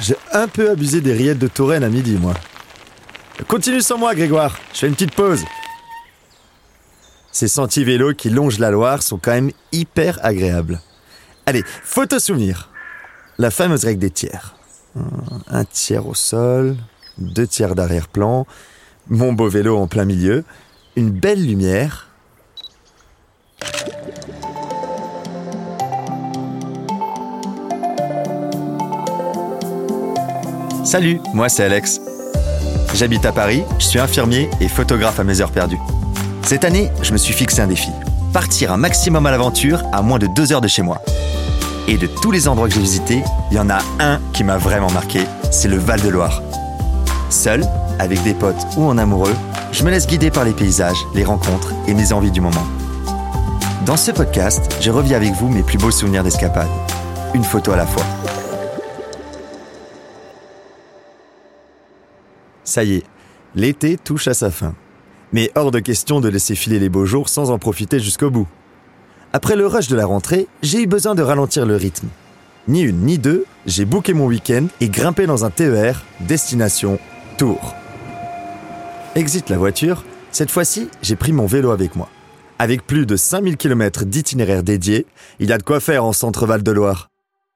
j'ai un peu abusé des rillettes de Touraine à midi, moi. Continue sans moi, Grégoire. Je fais une petite pause. Ces sentiers vélos qui longent la Loire sont quand même hyper agréables. Allez, photo souvenir. La fameuse règle des tiers. Un tiers au sol, deux tiers d'arrière-plan, mon beau vélo en plein milieu, une belle lumière. Salut, moi c'est Alex. J'habite à Paris, je suis infirmier et photographe à mes heures perdues. Cette année, je me suis fixé un défi. Partir un maximum à l'aventure à moins de deux heures de chez moi. Et de tous les endroits que j'ai visités, il y en a un qui m'a vraiment marqué, c'est le Val de Loire. Seul, avec des potes ou en amoureux, je me laisse guider par les paysages, les rencontres et mes envies du moment. Dans ce podcast, je reviens avec vous mes plus beaux souvenirs d'escapade. Une photo à la fois. Ça y est, l'été touche à sa fin. Mais hors de question de laisser filer les beaux jours sans en profiter jusqu'au bout. Après le rush de la rentrée, j'ai eu besoin de ralentir le rythme. Ni une ni deux, j'ai booké mon week-end et grimpé dans un TER, destination Tours. Exit la voiture, cette fois-ci, j'ai pris mon vélo avec moi. Avec plus de 5000 km d'itinéraire dédié, il y a de quoi faire en centre Val de Loire.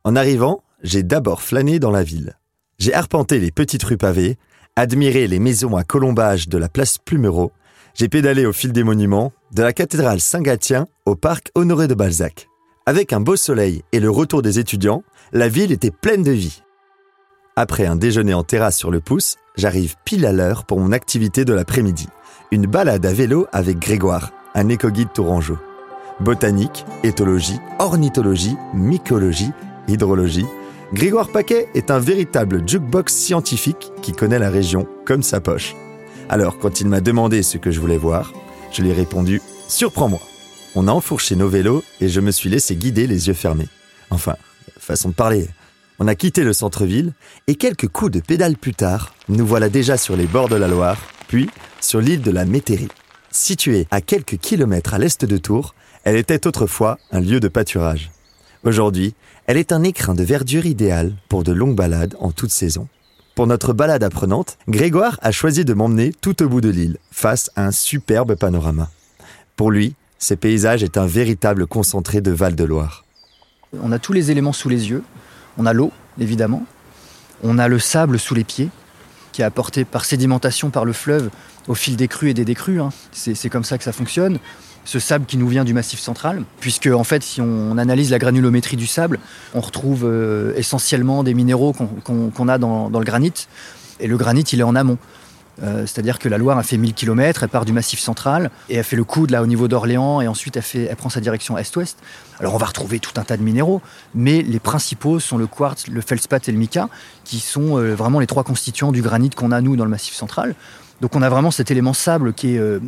En arrivant, j'ai d'abord flâné dans la ville. J'ai arpenté les petites rues pavées, admiré les maisons à colombage de la place Plumereau, j'ai pédalé au fil des monuments, de la cathédrale Saint-Gatien au parc Honoré de Balzac. Avec un beau soleil et le retour des étudiants, la ville était pleine de vie. Après un déjeuner en terrasse sur le pouce, j'arrive pile à l'heure pour mon activité de l'après-midi. Une balade à vélo avec Grégoire, un éco-guide tourangeau. Botanique, éthologie, ornithologie, mycologie, hydrologie, Grégoire Paquet est un véritable jukebox scientifique qui connaît la région comme sa poche. Alors, quand il m'a demandé ce que je voulais voir, je lui ai répondu Surprends-moi. On a enfourché nos vélos et je me suis laissé guider les yeux fermés. Enfin, façon de parler. On a quitté le centre-ville et quelques coups de pédale plus tard, nous voilà déjà sur les bords de la Loire, puis sur l'île de la Métairie. Située à quelques kilomètres à l'est de Tours, elle était autrefois un lieu de pâturage. Aujourd'hui, elle est un écrin de verdure idéal pour de longues balades en toute saison. Pour notre balade apprenante, Grégoire a choisi de m'emmener tout au bout de l'île, face à un superbe panorama. Pour lui, ce paysage est un véritable concentré de Val-de-Loire. On a tous les éléments sous les yeux. On a l'eau, évidemment. On a le sable sous les pieds, qui est apporté par sédimentation par le fleuve au fil des crues et des décrues. Hein. C'est comme ça que ça fonctionne ce sable qui nous vient du massif central, puisque en fait, si on analyse la granulométrie du sable, on retrouve euh, essentiellement des minéraux qu'on a dans, le granit, et le granit, il est en amont. Euh, c'est-à-dire que la Loire a fait 1000 km, elle part du massif central, et elle fait le coude là au niveau d'Orléans, et ensuite elle, prend sa direction est-ouest. Alors on va retrouver tout un tas de minéraux, mais les principaux sont le quartz, le feldspath et le mica, qui sont euh, vraiment les trois constituants du granit qu'on a nous dans le massif central. Donc on a vraiment cet élément sable qui est,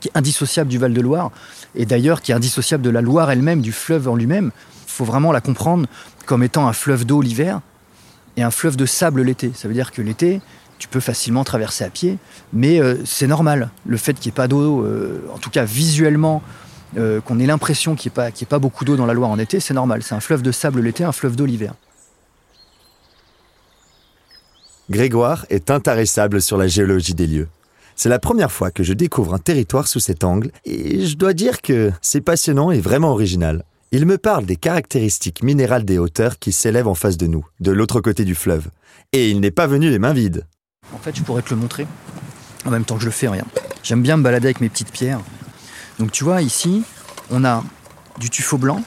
qui est indissociable du Val-de-Loire, et d'ailleurs qui est indissociable de la Loire elle-même, du fleuve en lui-même. Il faut vraiment la comprendre comme étant un fleuve d'eau l'hiver et un fleuve de sable l'été. Ça veut dire que l'été, tu peux facilement traverser à pied, mais euh, c'est normal. Le fait qu'il n'y ait pas d'eau, euh, en tout cas visuellement, euh, qu'on ait l'impression qu'il n'y ait, ait, pas beaucoup d'eau dans la Loire en été, c'est normal. C'est un fleuve de sable l'été, un fleuve d'eau l'hiver. Grégoire est intarissable sur la géologie des lieux. C'est la première fois que je découvre un territoire sous cet angle et je dois dire que c'est passionnant et vraiment original. Il me parle des caractéristiques minérales des hauteurs qui s'élèvent en face de nous, de l'autre côté du fleuve. Et il n'est pas venu les mains vides. En fait, je pourrais te le montrer. En même temps que je le fais, rien. J'aime bien me balader avec mes petites pierres. Donc tu vois, ici, on a du tuffeau blanc.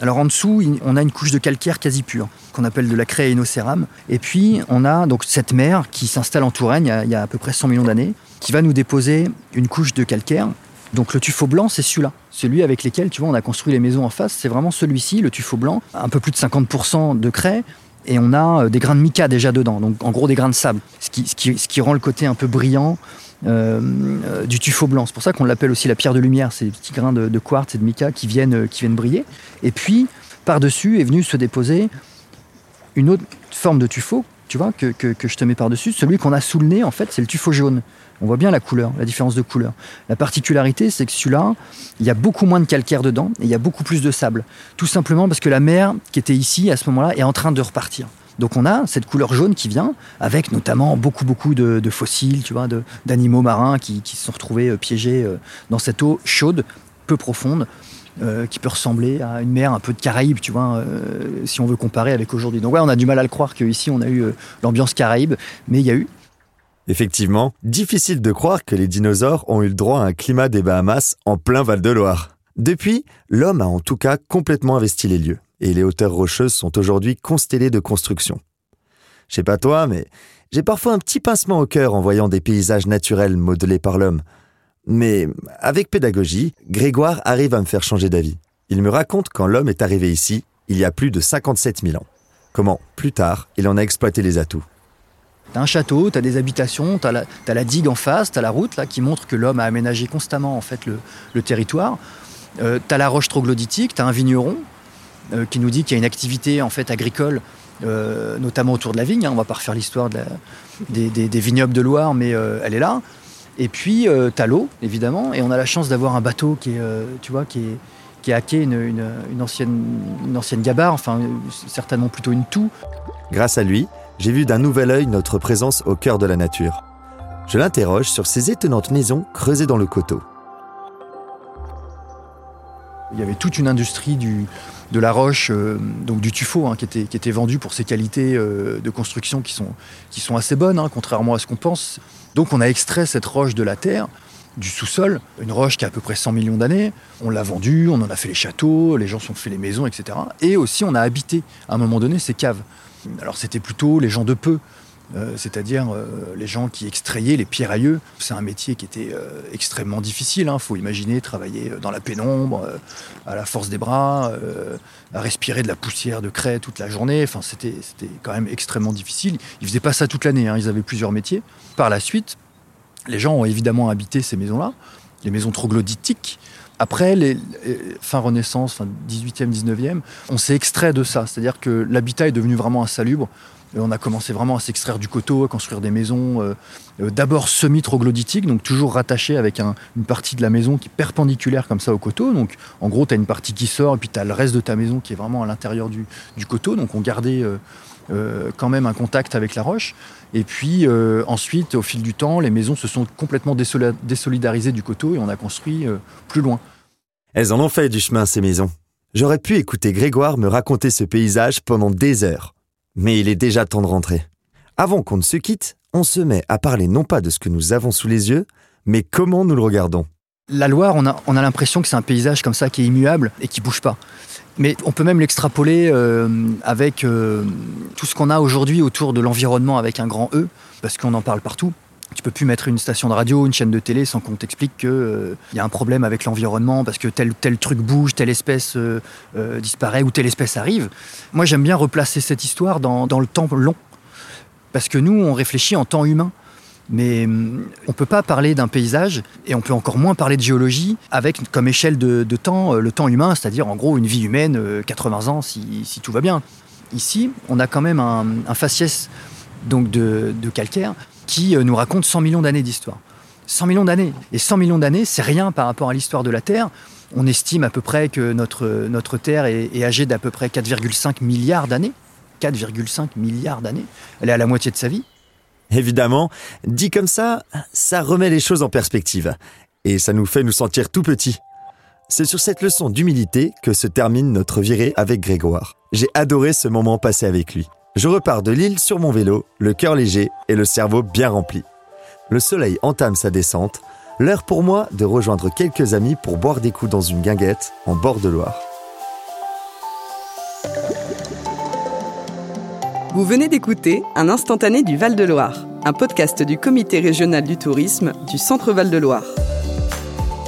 Alors en dessous, on a une couche de calcaire quasi pure, qu'on appelle de la craie inocéram. Et puis, on a donc cette mer qui s'installe en Touraine il y, a, à peu près 100 millions d'années, qui va nous déposer une couche de calcaire. Donc le tuffeau blanc, c'est celui-là. Celui avec lequel, tu vois, on a construit les maisons en face, c'est vraiment celui-ci, le tuffeau blanc. Un peu plus de 50% de craie, et on a euh, des grains de mica déjà dedans, donc en gros des grains de sable, ce qui, ce qui, rend le côté un peu brillant euh, euh, du tuffeau blanc. C'est pour ça qu'on l'appelle aussi la pierre de lumière, ces petits grains de, quartz et de mica qui viennent, qui viennent briller. Et puis, par-dessus est venu se déposer une autre forme de tuffeau, tu vois, que, que, que je te mets par-dessus. Celui qu'on a sous le nez, en fait, c'est le tuffeau jaune. On voit bien la couleur, la différence de couleur. La particularité, c'est que celui-là, il y a beaucoup moins de calcaire dedans et il y a beaucoup plus de sable. Tout simplement parce que la mer qui était ici à ce moment-là est en train de repartir. Donc on a cette couleur jaune qui vient, avec notamment beaucoup beaucoup de, fossiles, tu vois, d'animaux marins qui, se sont retrouvés euh, piégés euh, dans cette eau chaude, peu profonde, euh, qui peut ressembler à une mer un peu de Caraïbes, tu vois, si on veut comparer avec aujourd'hui. Donc ouais, on a du mal à le croire qu'ici on a eu l'ambiance Caraïbe, mais il y a eu. Effectivement, difficile de croire que les dinosaures ont eu le droit à un climat des Bahamas en plein Val-de-Loire. Depuis, l'homme a en tout cas complètement investi les lieux et les hauteurs rocheuses sont aujourd'hui constellées de constructions. Je sais pas toi, mais j'ai parfois un petit pincement au cœur en voyant des paysages naturels modelés par l'homme. Mais avec pédagogie, Grégoire arrive à me faire changer d'avis. Il me raconte quand l'homme est arrivé ici, il y a plus de 57 000 ans. Comment, plus tard, il en a exploité les atouts. T'as un château, t'as des habitations, t'as la, la digue en face, t'as la route là qui montre que l'homme a aménagé constamment en fait le, territoire. Euh, t'as la roche troglodytique, t'as un vigneron, qui nous dit qu'il y a une activité en fait agricole, euh, notamment autour de la vigne. Hein. On va pas refaire l'histoire des, vignobles de Loire, mais euh, elle est là. Et puis tu as l'eau, évidemment, et on a la chance d'avoir un bateau qui est, tu vois, qui est, qui hacké une, ancienne, une ancienne gabarre, enfin certainement plutôt une toux. Grâce à lui, j'ai vu d'un nouvel œil notre présence au cœur de la nature. Je l'interroge sur ces étonnantes maisons creusées dans le coteau. Il y avait toute une industrie du, de la roche, euh, donc du tuffeau, hein, qui, était, qui était vendu pour ses qualités euh, de construction qui sont, qui sont assez bonnes, hein, contrairement à ce qu'on pense. Donc on a extrait cette roche de la terre, du sous-sol, une roche qui a à peu près 100 millions d'années. On l'a vendue, on en a fait les châteaux, les gens sont fait les maisons, etc. Et aussi on a habité à un moment donné ces caves. Alors c'était plutôt les gens de peu, euh, c'est-à-dire euh, les gens qui extrayaient les pierrailleux. C'est un métier qui était euh, extrêmement difficile. Il hein. faut imaginer travailler dans la pénombre, à la force des bras, à respirer de la poussière de craie toute la journée. Enfin, c'était quand même extrêmement difficile. Ils faisaient pas ça toute l'année. Hein. Ils avaient plusieurs métiers. Par la suite, les gens ont évidemment habité ces maisons-là, les maisons troglodytiques. Après, les, fin Renaissance, fin 18e, 19e, on s'est extrait de ça. C'est-à-dire que l'habitat est devenu vraiment insalubre on a commencé vraiment à s'extraire du coteau, à construire des maisons, euh, euh, d'abord semi-troglodytiques, donc toujours rattachées avec une partie de la maison qui est perpendiculaire comme ça au coteau. Donc en gros, tu as une partie qui sort et puis tu as le reste de ta maison qui est vraiment à l'intérieur du, coteau. Donc on gardait euh, quand même un contact avec la roche. Et puis ensuite, au fil du temps, les maisons se sont complètement désolidarisées du coteau et on a construit plus loin. Elles en ont fait du chemin, ces maisons. J'aurais pu écouter Grégoire me raconter ce paysage pendant des heures. Mais il est déjà temps de rentrer. Avant qu'on ne se quitte, on se met à parler non pas de ce que nous avons sous les yeux, mais comment nous le regardons. La Loire, on a, on a l'impression que c'est un paysage comme ça qui est immuable et qui bouge pas. Mais on peut même l'extrapoler euh, avec euh, tout ce qu'on a aujourd'hui autour de l'environnement avec un grand E, parce qu'on en parle partout. Tu peux plus mettre une station de radio, une chaîne de télé sans qu'on t'explique qu'il euh, y a un problème avec l'environnement parce que tel tel truc bouge, telle espèce euh, euh, disparaît ou telle espèce arrive. Moi, j'aime bien replacer cette histoire dans, le temps long parce que nous, on réfléchit en temps humain. Mais hum, on ne peut pas parler d'un paysage et on peut encore moins parler de géologie avec comme échelle de, temps le temps humain, c'est-à-dire en gros une vie humaine, 80 ans si, tout va bien. Ici, on a quand même un, faciès donc de calcaire qui euh, nous raconte 100 millions d'années d'histoire. 100 millions d'années. Et 100 millions d'années, c'est rien par rapport à l'histoire de la Terre. On estime à peu près que notre, notre Terre est, âgée d'à peu près 4,5 milliards d'années. 4,5 milliards d'années. Elle est à la moitié de sa vie. Évidemment, dit comme ça, ça remet les choses en perspective. Et ça nous fait nous sentir tout petits. C'est sur cette leçon d'humilité que se termine notre virée avec Grégoire. J'ai adoré ce moment passé avec lui. Je repars de l'île sur mon vélo, le cœur léger et le cerveau bien rempli. Le soleil entame sa descente, l'heure pour moi de rejoindre quelques amis pour boire des coups dans une guinguette en bord de Loire. Vous venez d'écouter Un instantané du Val-de-Loire, un podcast du Comité régional du tourisme du Centre Val-de-Loire.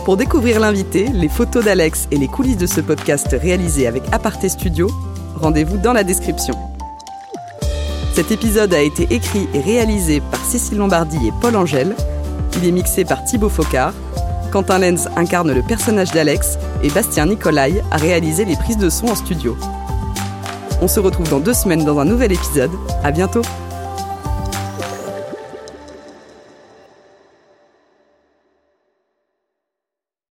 Pour découvrir l'invité, les photos d'Alex et les coulisses de ce podcast réalisé avec Aparté Studio, rendez-vous dans la description. Cet épisode a été écrit et réalisé par Cécile Lombardi et Paul Angèle. Il est mixé par Thibaut Focard. Quentin Lenz incarne le personnage d'Alex et Bastien Nicolai a réalisé les prises de son en studio. On se retrouve dans deux semaines dans un nouvel épisode. À bientôt!